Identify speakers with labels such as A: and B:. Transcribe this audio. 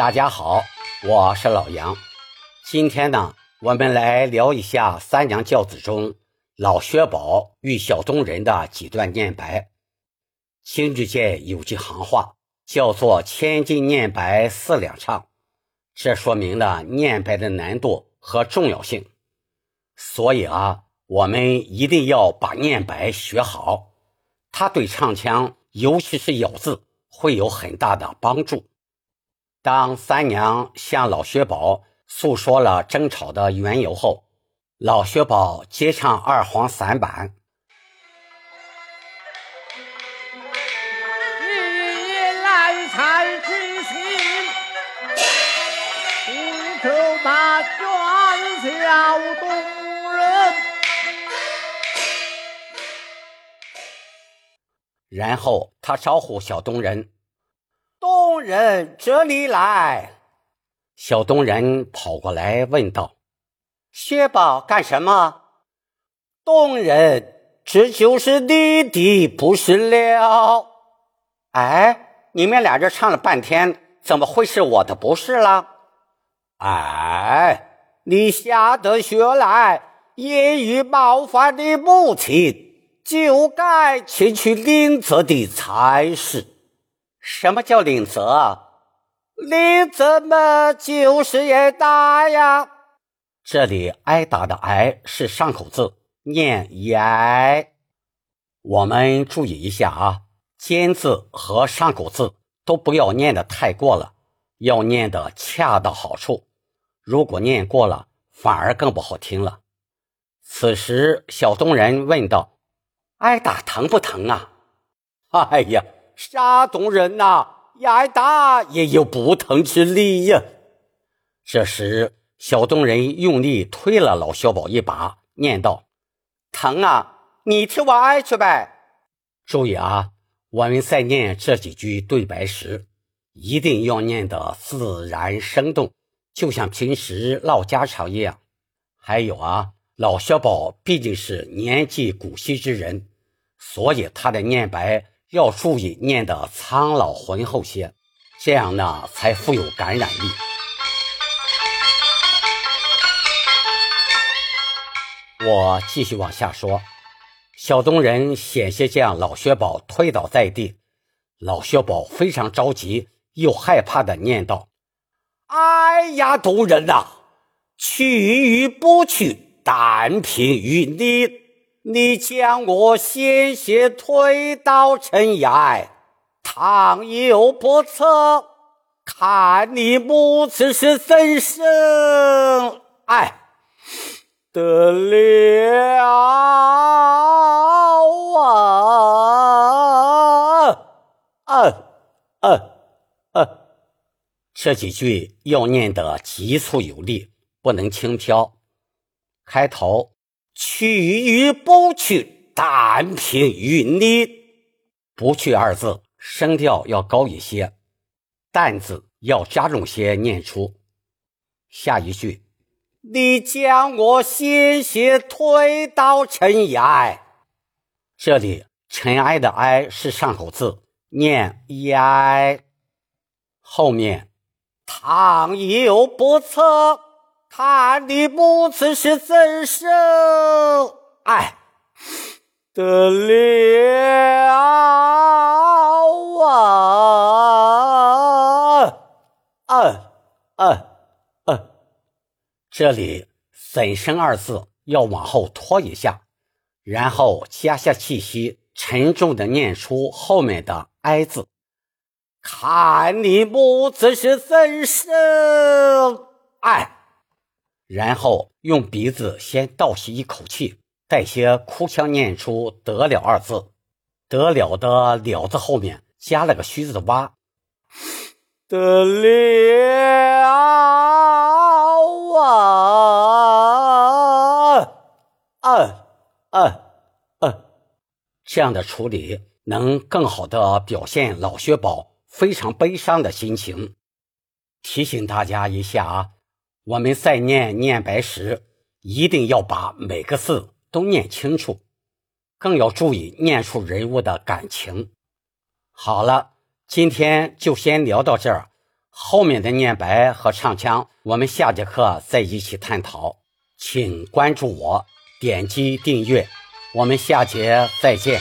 A: 大家好，我是老杨。今天呢，我们来聊一下三娘教子中老薛宝与小东人的几段念白。京剧界有句行话，叫做“千金念白四两唱”，这说明了念白的难度和重要性。所以啊，我们一定要把念白学好，它对唱腔，尤其是咬字，会有很大的帮助。当三娘向老薛宝诉说了争吵的缘由后，老薛宝接唱二黄散板。
B: 你来才知心，不求那冤小东人。
A: 然后他招呼小东人。东人，这里来！小东人跑过来问道：“薛宝干什么？”东人，这就是你的不是了。哎，你们俩这唱了半天，怎么会是我的不是了？哎，你下得学来，言语冒犯的母亲，就该请去领责的才是。什么叫领责？领责嘛，就是挨打呀。这里挨打的挨是上口字，念挨。我们注意一下啊，尖字和上口字都不要念的太过了，要念的恰到好处。如果念过了，反而更不好听了。此时，小东人问道：“挨打疼不疼啊？”哎呀！山东人呐，挨打也有不疼之理呀。这时，小东人用力推了老小宝一把，念道：“疼啊，你替我挨去呗。”注意啊，我们在念这几句对白时，一定要念得自然生动，就像平时唠家常一样。还有啊，老小宝毕竟是年纪古稀之人，所以他的念白。要注意念的苍老浑厚些，这样呢才富有感染力。我继续往下说，小东人险些将老薛宝推倒在地，老薛宝非常着急又害怕的念道：“哎呀，东人呐，去与不去，但凭于你。”你将我鲜血推到尘埃，倘有不测，看你母子是怎生？哎，得了啊！啊啊啊，这几句要念得急促有力，不能轻飘。开头。去与不去，但凭于你。不去二字声调要高一些，但字要加重些念出。下一句，你将我鲜血推到尘埃。这里尘埃的埃是上口字，念埃。后面，倘有不测。看你母子是怎生？哎，得了啊！嗯嗯嗯，这里“怎生”二字要往后拖一下，然后加下气息，沉重的念出后面的“哀”字。看你母子是怎生？哎。然后用鼻子先倒吸一口气，带些哭腔念出“得了”二字。得了的“了”字后面加了个虚字的“哇”，得了啊！嗯嗯嗯，这样的处理能更好的表现老薛宝非常悲伤的心情。提醒大家一下啊。我们在念念白时，一定要把每个字都念清楚，更要注意念出人物的感情。好了，今天就先聊到这儿。后面的念白和唱腔，我们下节课再一起探讨。请关注我，点击订阅，我们下节再见。